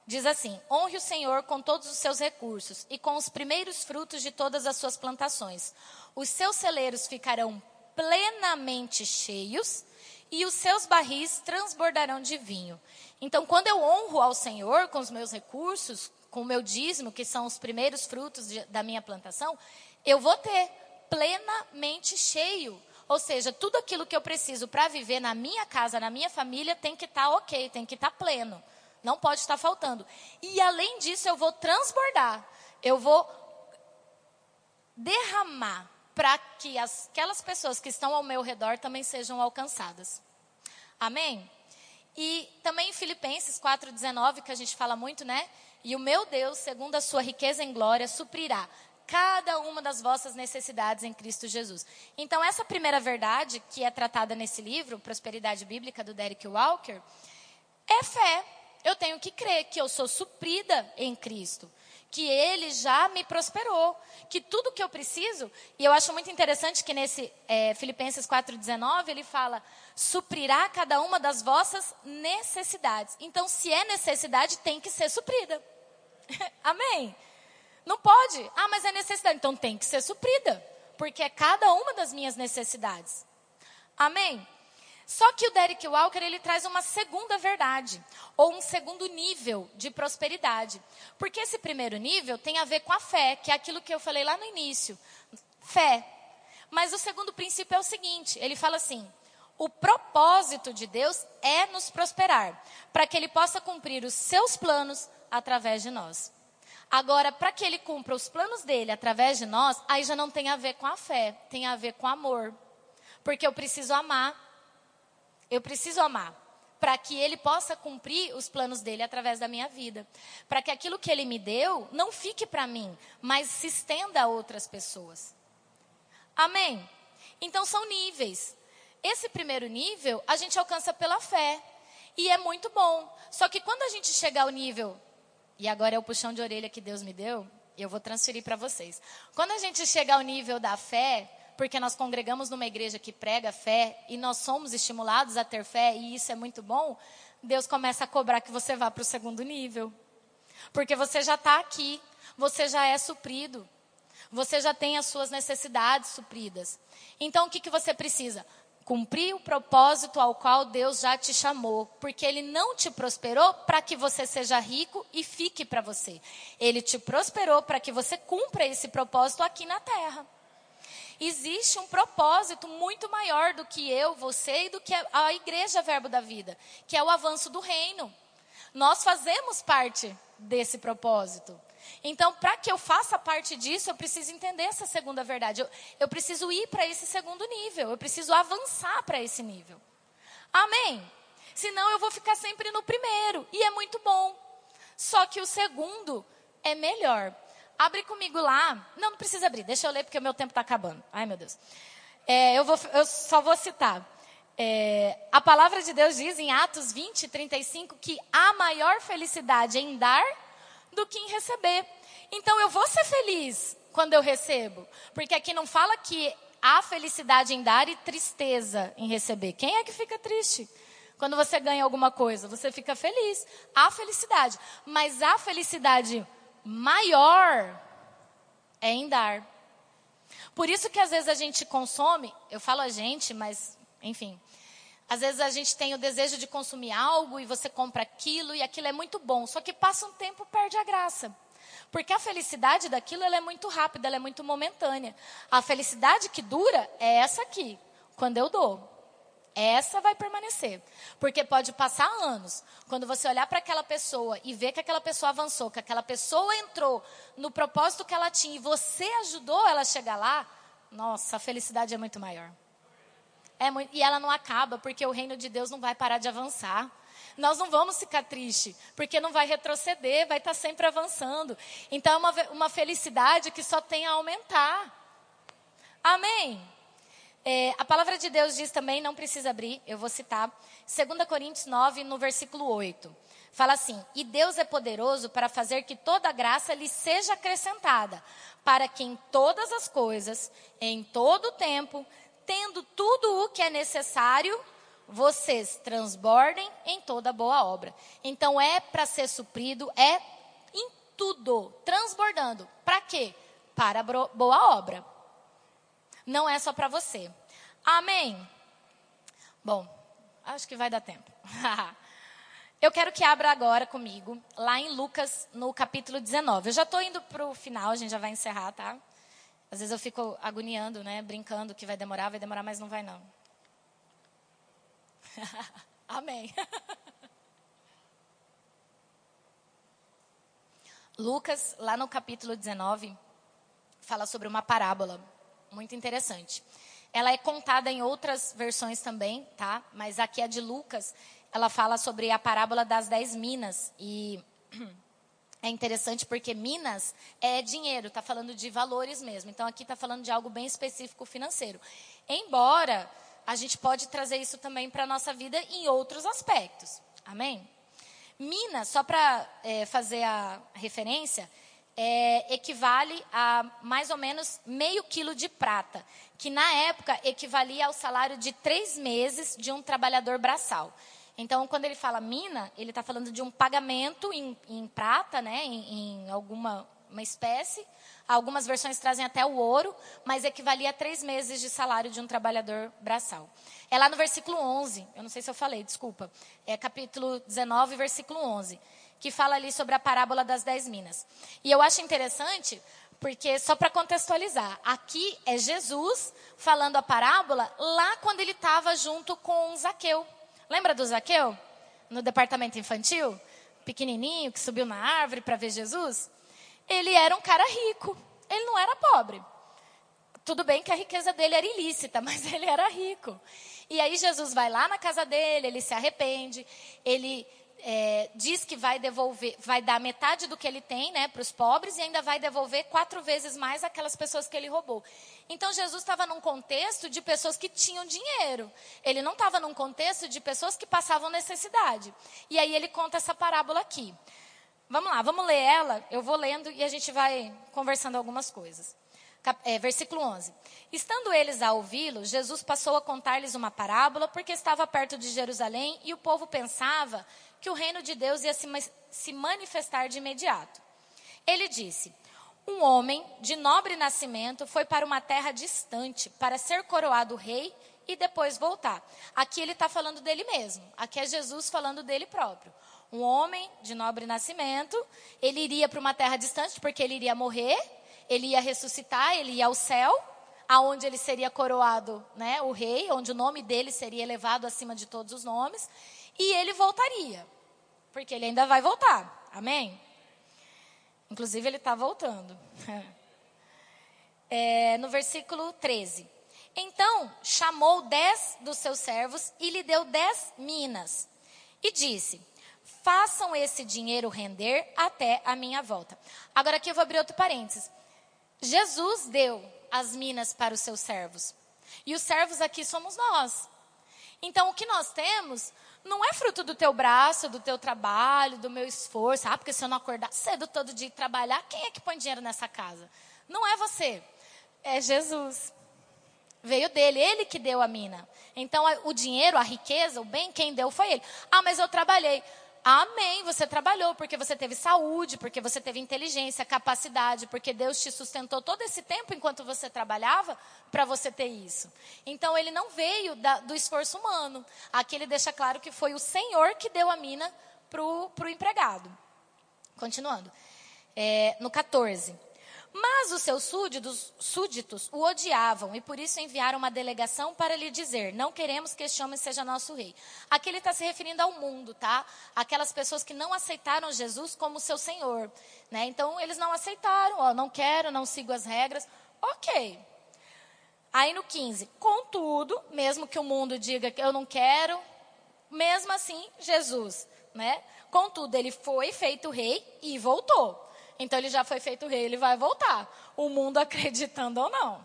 diz assim: Honre o Senhor com todos os seus recursos e com os primeiros frutos de todas as suas plantações. Os seus celeiros ficarão plenamente cheios e os seus barris transbordarão de vinho. Então, quando eu honro ao Senhor com os meus recursos, com o meu dízimo, que são os primeiros frutos de, da minha plantação, eu vou ter plenamente cheio ou seja, tudo aquilo que eu preciso para viver na minha casa, na minha família, tem que estar tá ok, tem que estar tá pleno. Não pode estar faltando. E além disso, eu vou transbordar. Eu vou derramar para que as, aquelas pessoas que estão ao meu redor também sejam alcançadas. Amém? E também em Filipenses 4,19, que a gente fala muito, né? E o meu Deus, segundo a sua riqueza em glória, suprirá cada uma das vossas necessidades em Cristo Jesus. Então, essa primeira verdade que é tratada nesse livro, Prosperidade Bíblica, do Derek Walker, é fé. Eu tenho que crer que eu sou suprida em Cristo, que Ele já me prosperou, que tudo que eu preciso, e eu acho muito interessante que nesse é, Filipenses 4,19 ele fala: suprirá cada uma das vossas necessidades. Então, se é necessidade, tem que ser suprida. Amém? Não pode. Ah, mas é necessidade. Então tem que ser suprida. Porque é cada uma das minhas necessidades. Amém? Só que o Derek Walker ele traz uma segunda verdade, ou um segundo nível de prosperidade. Porque esse primeiro nível tem a ver com a fé, que é aquilo que eu falei lá no início. Fé. Mas o segundo princípio é o seguinte: ele fala assim: o propósito de Deus é nos prosperar, para que ele possa cumprir os seus planos através de nós. Agora, para que ele cumpra os planos dele através de nós, aí já não tem a ver com a fé, tem a ver com amor. Porque eu preciso amar. Eu preciso amar para que ele possa cumprir os planos dele através da minha vida. Para que aquilo que ele me deu não fique para mim, mas se estenda a outras pessoas. Amém? Então são níveis. Esse primeiro nível a gente alcança pela fé. E é muito bom. Só que quando a gente chegar ao nível e agora é o puxão de orelha que Deus me deu, eu vou transferir para vocês. Quando a gente chega ao nível da fé, porque nós congregamos numa igreja que prega fé e nós somos estimulados a ter fé e isso é muito bom, Deus começa a cobrar que você vá para o segundo nível. Porque você já está aqui, você já é suprido, você já tem as suas necessidades supridas. Então o que, que você precisa? Cumprir o propósito ao qual Deus já te chamou, porque Ele não te prosperou para que você seja rico e fique para você. Ele te prosperou para que você cumpra esse propósito aqui na terra. Existe um propósito muito maior do que eu, você e do que a igreja Verbo da Vida, que é o avanço do reino. Nós fazemos parte desse propósito. Então, para que eu faça parte disso, eu preciso entender essa segunda verdade. Eu, eu preciso ir para esse segundo nível. Eu preciso avançar para esse nível. Amém? Senão eu vou ficar sempre no primeiro. E é muito bom. Só que o segundo é melhor. Abre comigo lá. Não, não precisa abrir. Deixa eu ler porque o meu tempo está acabando. Ai, meu Deus. É, eu, vou, eu só vou citar. É, a palavra de Deus diz em Atos 20, 35 que há maior felicidade em dar do que em receber. Então eu vou ser feliz quando eu recebo. Porque aqui não fala que há felicidade em dar e tristeza em receber. Quem é que fica triste? Quando você ganha alguma coisa, você fica feliz. Há felicidade. Mas a felicidade maior é em dar. Por isso que às vezes a gente consome, eu falo a gente, mas enfim. Às vezes a gente tem o desejo de consumir algo e você compra aquilo e aquilo é muito bom, só que passa um tempo perde a graça. Porque a felicidade daquilo é muito rápida, é muito momentânea. A felicidade que dura é essa aqui, quando eu dou. Essa vai permanecer. Porque pode passar anos. Quando você olhar para aquela pessoa e ver que aquela pessoa avançou, que aquela pessoa entrou no propósito que ela tinha e você ajudou ela a chegar lá, nossa, a felicidade é muito maior. É muito, e ela não acaba, porque o reino de Deus não vai parar de avançar. Nós não vamos ficar triste, porque não vai retroceder, vai estar sempre avançando. Então é uma, uma felicidade que só tem a aumentar. Amém? É, a palavra de Deus diz também, não precisa abrir, eu vou citar, 2 Coríntios 9, no versículo 8. Fala assim: E Deus é poderoso para fazer que toda graça lhe seja acrescentada, para que em todas as coisas, em todo o tempo, tendo tudo o que é necessário, vocês transbordem em toda boa obra. Então é para ser suprido, é em tudo, transbordando. Para quê? Para boa obra. Não é só para você. Amém? Bom, acho que vai dar tempo. Eu quero que abra agora comigo, lá em Lucas, no capítulo 19. Eu já estou indo para o final, a gente já vai encerrar, tá? Às vezes eu fico agoniando, né? Brincando que vai demorar, vai demorar, mas não vai não. Amém. Lucas, lá no capítulo 19, fala sobre uma parábola muito interessante. Ela é contada em outras versões também, tá? Mas aqui a de Lucas, ela fala sobre a parábola das dez minas. E é interessante porque minas é dinheiro, está falando de valores mesmo. Então aqui está falando de algo bem específico financeiro. Embora a gente pode trazer isso também para a nossa vida em outros aspectos. Amém? Minas, só para é, fazer a referência, é, equivale a mais ou menos meio quilo de prata, que na época equivalia ao salário de três meses de um trabalhador braçal. Então, quando ele fala mina, ele está falando de um pagamento em, em prata, né, em, em alguma uma espécie. Algumas versões trazem até o ouro, mas equivalia a três meses de salário de um trabalhador braçal. É lá no versículo 11, eu não sei se eu falei, desculpa. É capítulo 19, versículo 11 que fala ali sobre a parábola das dez minas. E eu acho interessante, porque só para contextualizar, aqui é Jesus falando a parábola lá quando ele estava junto com Zaqueu. Lembra do Zaqueu? No departamento infantil? Pequenininho, que subiu na árvore para ver Jesus? Ele era um cara rico, ele não era pobre. Tudo bem que a riqueza dele era ilícita, mas ele era rico. E aí Jesus vai lá na casa dele, ele se arrepende, ele é, diz que vai devolver, vai dar metade do que ele tem, né, para os pobres e ainda vai devolver quatro vezes mais aquelas pessoas que ele roubou. Então Jesus estava num contexto de pessoas que tinham dinheiro. Ele não estava num contexto de pessoas que passavam necessidade. E aí ele conta essa parábola aqui. Vamos lá, vamos ler ela. Eu vou lendo e a gente vai conversando algumas coisas. É, versículo 11. Estando eles a ouvi-lo, Jesus passou a contar-lhes uma parábola, porque estava perto de Jerusalém e o povo pensava que o reino de Deus ia se, se manifestar de imediato. Ele disse: Um homem de nobre nascimento foi para uma terra distante para ser coroado rei e depois voltar. Aqui ele está falando dele mesmo. Aqui é Jesus falando dele próprio. Um homem de nobre nascimento, ele iria para uma terra distante porque ele iria morrer, ele ia ressuscitar, ele ia ao céu, aonde ele seria coroado, né, o rei, onde o nome dele seria elevado acima de todos os nomes, e ele voltaria, porque ele ainda vai voltar. Amém? Inclusive, ele está voltando. É, no versículo 13. Então chamou dez dos seus servos e lhe deu dez minas. E disse: Façam esse dinheiro render até a minha volta. Agora aqui eu vou abrir outro parênteses. Jesus deu as minas para os seus servos. E os servos aqui somos nós. Então o que nós temos não é fruto do teu braço, do teu trabalho, do meu esforço. Ah, porque se eu não acordar cedo todo dia e trabalhar, quem é que põe dinheiro nessa casa? Não é você, é Jesus. Veio dele, ele que deu a mina. Então, o dinheiro, a riqueza, o bem, quem deu foi ele. Ah, mas eu trabalhei. Amém, você trabalhou porque você teve saúde, porque você teve inteligência, capacidade, porque Deus te sustentou todo esse tempo enquanto você trabalhava para você ter isso. Então ele não veio da, do esforço humano. Aqui ele deixa claro que foi o Senhor que deu a mina para o empregado. Continuando. É, no 14. Mas os seus súditos, súditos o odiavam e por isso enviaram uma delegação para lhe dizer: Não queremos que este homem seja nosso rei. Aqui ele está se referindo ao mundo, tá? Aquelas pessoas que não aceitaram Jesus como seu Senhor. Né? Então eles não aceitaram, ó, não quero, não sigo as regras. Ok. Aí no 15: Contudo, mesmo que o mundo diga que eu não quero, mesmo assim, Jesus, né? Contudo, ele foi feito rei e voltou. Então ele já foi feito rei, ele vai voltar. O mundo acreditando ou não.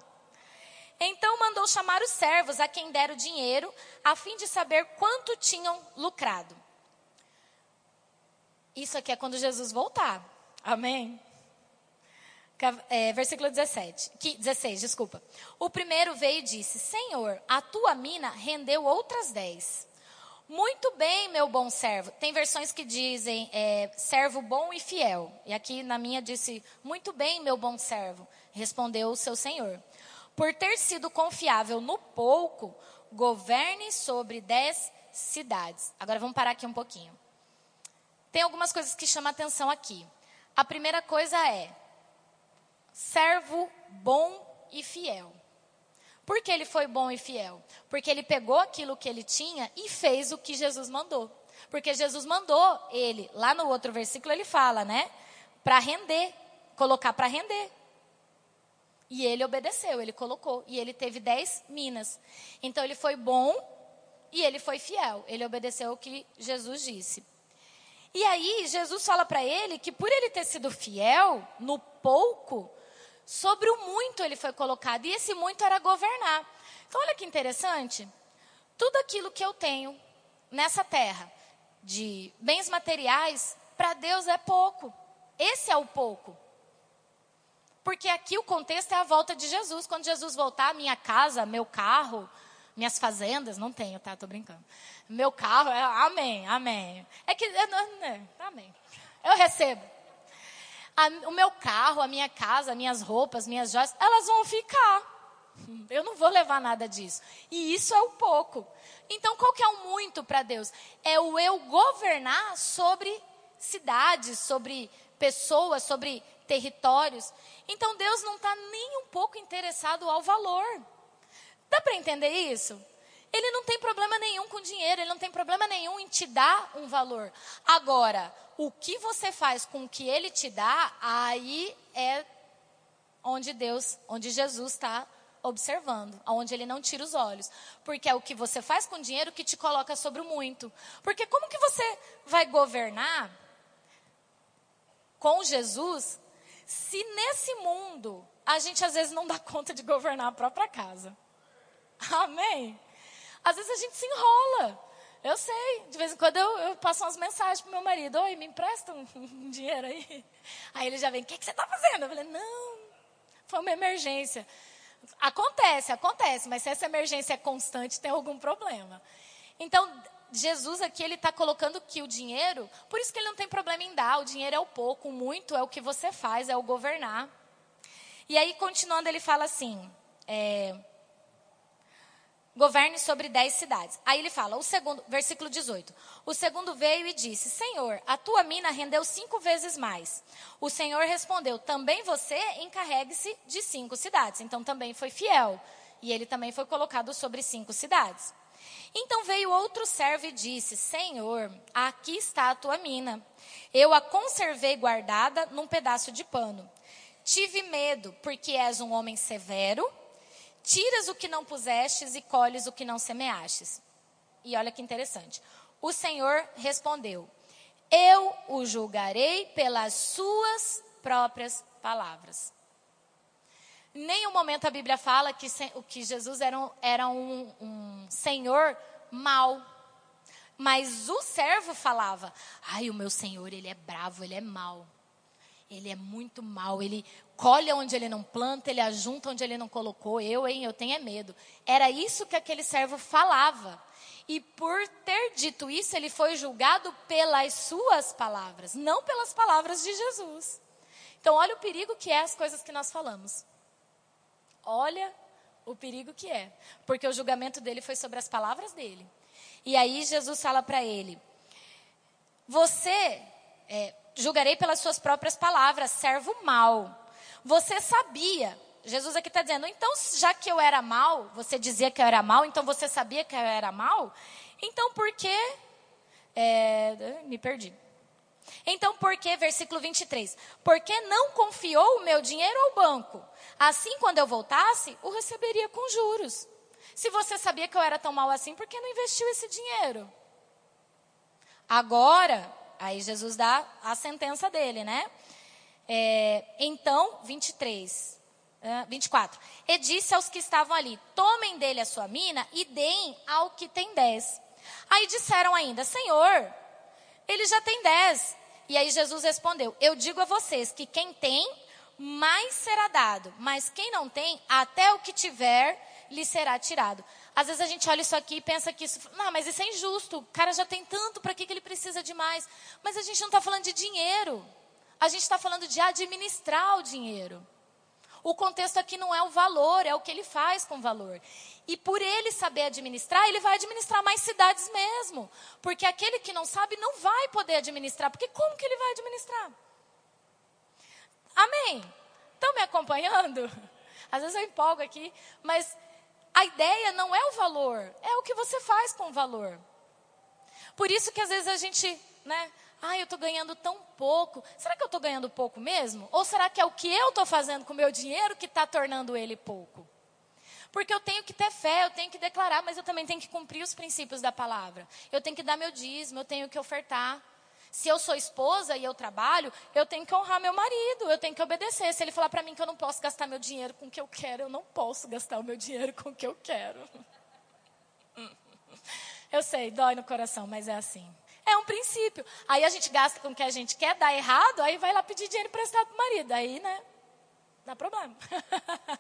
Então mandou chamar os servos a quem deram dinheiro, a fim de saber quanto tinham lucrado. Isso aqui é quando Jesus voltar. Amém? É, versículo 17, 16, desculpa. O primeiro veio e disse: Senhor, a tua mina rendeu outras dez. Muito bem, meu bom servo. Tem versões que dizem é, servo bom e fiel. E aqui na minha disse: Muito bem, meu bom servo. Respondeu o seu senhor. Por ter sido confiável no pouco, governe sobre dez cidades. Agora vamos parar aqui um pouquinho. Tem algumas coisas que chamam atenção aqui. A primeira coisa é servo bom e fiel. Por que ele foi bom e fiel? Porque ele pegou aquilo que ele tinha e fez o que Jesus mandou. Porque Jesus mandou ele, lá no outro versículo ele fala, né? Para render, colocar para render. E ele obedeceu, ele colocou. E ele teve dez minas. Então ele foi bom e ele foi fiel. Ele obedeceu o que Jesus disse. E aí Jesus fala para ele que por ele ter sido fiel no pouco, sobre o muito ele foi colocado, e esse muito era governar. Então, olha que interessante. Tudo aquilo que eu tenho nessa terra, de bens materiais, para Deus é pouco. Esse é o pouco. Porque aqui o contexto é a volta de Jesus. Quando Jesus voltar, minha casa, meu carro, minhas fazendas, não tenho, tá? Tô brincando. Meu carro, é, amém, amém. É que, é, é, amém. Eu recebo a, o meu carro, a minha casa, minhas roupas, minhas joias, elas vão ficar. Eu não vou levar nada disso. E isso é o pouco. Então, qual que é o muito para Deus? É o eu governar sobre cidades, sobre pessoas, sobre territórios. Então, Deus não está nem um pouco interessado ao valor. Dá para entender isso? Ele não tem problema nenhum com dinheiro, ele não tem problema nenhum em te dar um valor. Agora, o que você faz com o que ele te dá, aí é onde Deus, onde Jesus está observando, onde ele não tira os olhos. Porque é o que você faz com o dinheiro que te coloca sobre o muito. Porque como que você vai governar com Jesus se nesse mundo a gente às vezes não dá conta de governar a própria casa? Amém? Às vezes a gente se enrola. Eu sei, de vez em quando eu, eu passo umas mensagens pro meu marido, oi, me empresta um, um dinheiro aí. Aí ele já vem, o que, que você está fazendo? Eu falei, não, foi uma emergência. Acontece, acontece, mas se essa emergência é constante, tem algum problema. Então, Jesus aqui, ele está colocando que o dinheiro, por isso que ele não tem problema em dar, o dinheiro é o pouco, o muito é o que você faz, é o governar. E aí, continuando, ele fala assim, é, governe sobre dez cidades. Aí ele fala, o segundo, versículo 18. O segundo veio e disse: Senhor, a tua mina rendeu cinco vezes mais. O Senhor respondeu: Também você encarregue-se de cinco cidades. Então também foi fiel. E ele também foi colocado sobre cinco cidades. Então veio outro servo e disse: Senhor, aqui está a tua mina. Eu a conservei guardada num pedaço de pano. Tive medo, porque és um homem severo Tiras o que não pusestes e colhes o que não semeastes. E olha que interessante. O Senhor respondeu: Eu o julgarei pelas suas próprias palavras. Nenhum momento a Bíblia fala que, que Jesus era, um, era um, um senhor mau. Mas o servo falava: Ai, o meu senhor, ele é bravo, ele é mau. Ele é muito mau, ele colhe onde ele não planta, ele ajunta onde ele não colocou. Eu, hein, eu tenho é medo. Era isso que aquele servo falava. E por ter dito isso, ele foi julgado pelas suas palavras, não pelas palavras de Jesus. Então, olha o perigo que é as coisas que nós falamos. Olha o perigo que é. Porque o julgamento dele foi sobre as palavras dele. E aí Jesus fala para ele: Você, é, julgarei pelas suas próprias palavras, servo mau. Você sabia. Jesus aqui está dizendo, então, já que eu era mal, você dizia que eu era mal, então você sabia que eu era mal? Então, por que. É, me perdi. Então, por que, versículo 23? Porque não confiou o meu dinheiro ao banco? Assim, quando eu voltasse, o receberia com juros. Se você sabia que eu era tão mal assim, por que não investiu esse dinheiro? Agora, aí Jesus dá a sentença dele, né? É, então, 23, 24. E disse aos que estavam ali: Tomem dele a sua mina e deem ao que tem dez. Aí disseram ainda: Senhor, ele já tem dez. E aí Jesus respondeu: Eu digo a vocês que quem tem, mais será dado, mas quem não tem, até o que tiver, lhe será tirado. Às vezes a gente olha isso aqui e pensa que isso, não, mas isso é injusto, o cara já tem tanto, para que, ele precisa de mais? Mas a gente não está falando de dinheiro, a gente está falando de administrar o dinheiro. O contexto aqui não é o valor, é o que ele faz com valor. E por ele saber administrar, ele vai administrar mais cidades mesmo. Porque aquele que não sabe não vai poder administrar. Porque como que ele vai administrar? Amém? Estão me acompanhando? Às vezes eu empolgo aqui, mas a ideia não é o valor, é o que você faz com o valor. Por isso que às vezes a gente, né? Ah, eu estou ganhando tão pouco. Será que eu estou ganhando pouco mesmo? Ou será que é o que eu estou fazendo com o meu dinheiro que está tornando ele pouco? Porque eu tenho que ter fé, eu tenho que declarar, mas eu também tenho que cumprir os princípios da palavra. Eu tenho que dar meu dízimo, eu tenho que ofertar. Se eu sou esposa e eu trabalho, eu tenho que honrar meu marido, eu tenho que obedecer. Se ele falar para mim que eu não posso gastar meu dinheiro com o que eu quero, eu não posso gastar o meu dinheiro com o que eu quero. Eu sei, dói no coração, mas é assim. É um princípio. Aí a gente gasta com o que a gente quer, dá errado, aí vai lá pedir dinheiro emprestado pro marido. Aí, né? Dá problema.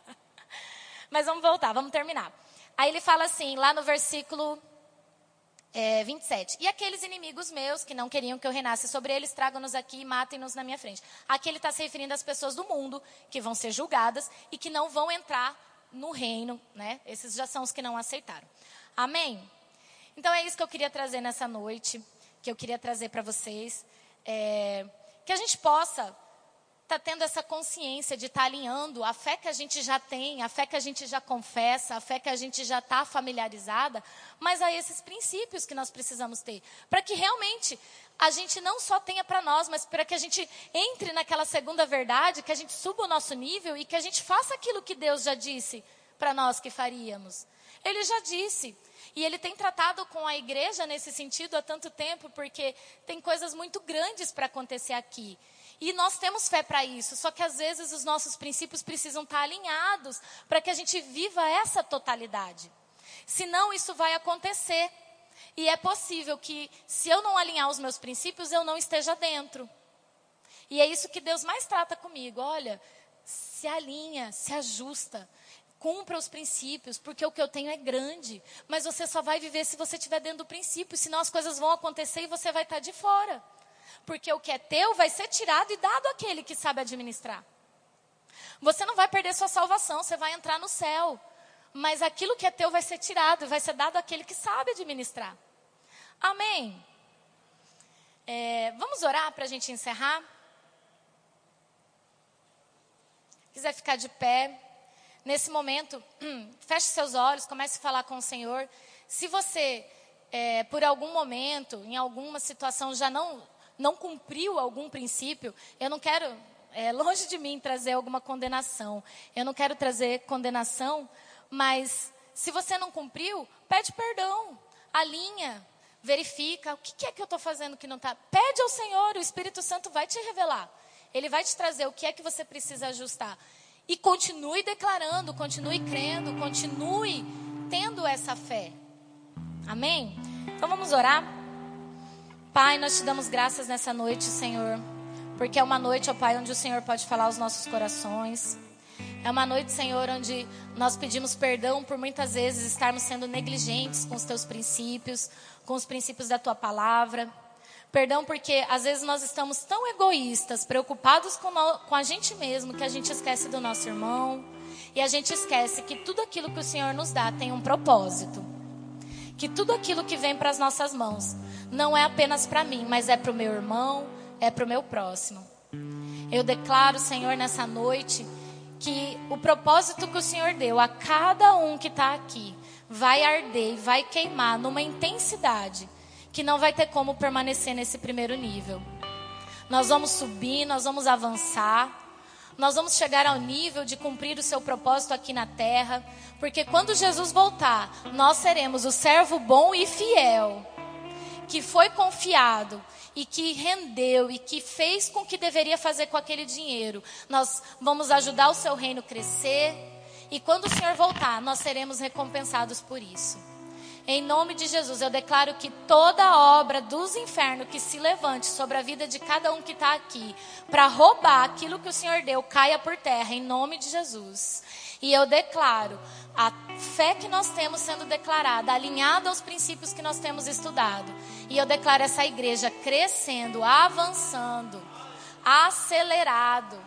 Mas vamos voltar, vamos terminar. Aí ele fala assim, lá no versículo é, 27. E aqueles inimigos meus que não queriam que eu reinasse sobre eles, tragam-nos aqui e matem-nos na minha frente. Aqui ele está se referindo às pessoas do mundo que vão ser julgadas e que não vão entrar no reino, né? Esses já são os que não aceitaram. Amém? Então é isso que eu queria trazer nessa noite que eu queria trazer para vocês. É, que a gente possa estar tá tendo essa consciência de estar tá alinhando a fé que a gente já tem, a fé que a gente já confessa, a fé que a gente já está familiarizada, mas a esses princípios que nós precisamos ter. Para que realmente a gente não só tenha para nós, mas para que a gente entre naquela segunda verdade, que a gente suba o nosso nível e que a gente faça aquilo que Deus já disse para nós que faríamos. Ele já disse. E ele tem tratado com a igreja nesse sentido há tanto tempo, porque tem coisas muito grandes para acontecer aqui. E nós temos fé para isso, só que às vezes os nossos princípios precisam estar tá alinhados para que a gente viva essa totalidade. Senão isso vai acontecer. E é possível que, se eu não alinhar os meus princípios, eu não esteja dentro. E é isso que Deus mais trata comigo. Olha, se alinha, se ajusta cumpra os princípios, porque o que eu tenho é grande. Mas você só vai viver se você estiver dentro do princípio, senão as coisas vão acontecer e você vai estar de fora. Porque o que é teu vai ser tirado e dado àquele que sabe administrar. Você não vai perder sua salvação, você vai entrar no céu. Mas aquilo que é teu vai ser tirado e vai ser dado àquele que sabe administrar. Amém. É, vamos orar para a gente encerrar? Quiser ficar de pé nesse momento, feche seus olhos, comece a falar com o Senhor. Se você, é, por algum momento, em alguma situação, já não, não cumpriu algum princípio, eu não quero, é, longe de mim, trazer alguma condenação. Eu não quero trazer condenação, Mas se você não cumpriu, pede perdão, alinha, verifica o que é que eu estou fazendo que não está. Pede ao Senhor, o Espírito Santo vai te revelar. Ele vai te trazer o que é que você precisa ajustar. E continue declarando, continue crendo, continue tendo essa fé. Amém? Então vamos orar. Pai, nós te damos graças nessa noite, Senhor, porque é uma noite, ó Pai, onde o Senhor pode falar aos nossos corações. É uma noite, Senhor, onde nós pedimos perdão por muitas vezes estarmos sendo negligentes com os teus princípios, com os princípios da tua palavra. Perdão porque às vezes nós estamos tão egoístas, preocupados com, com a gente mesmo, que a gente esquece do nosso irmão. E a gente esquece que tudo aquilo que o Senhor nos dá tem um propósito. Que tudo aquilo que vem para as nossas mãos não é apenas para mim, mas é para o meu irmão, é para o meu próximo. Eu declaro, Senhor, nessa noite, que o propósito que o Senhor deu a cada um que está aqui vai arder e vai queimar numa intensidade que não vai ter como permanecer nesse primeiro nível. Nós vamos subir, nós vamos avançar, nós vamos chegar ao nível de cumprir o seu propósito aqui na terra, porque quando Jesus voltar, nós seremos o servo bom e fiel, que foi confiado e que rendeu e que fez com que deveria fazer com aquele dinheiro. Nós vamos ajudar o seu reino crescer e quando o Senhor voltar, nós seremos recompensados por isso. Em nome de Jesus, eu declaro que toda obra dos infernos que se levante sobre a vida de cada um que está aqui, para roubar aquilo que o Senhor deu, caia por terra, em nome de Jesus. E eu declaro a fé que nós temos sendo declarada, alinhada aos princípios que nós temos estudado. E eu declaro essa igreja crescendo, avançando, acelerado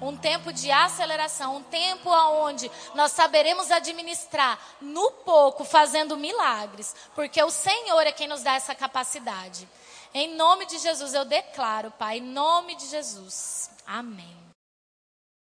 um tempo de aceleração, um tempo onde nós saberemos administrar no pouco, fazendo milagres, porque o Senhor é quem nos dá essa capacidade. Em nome de Jesus eu declaro, Pai, em nome de Jesus. Amém.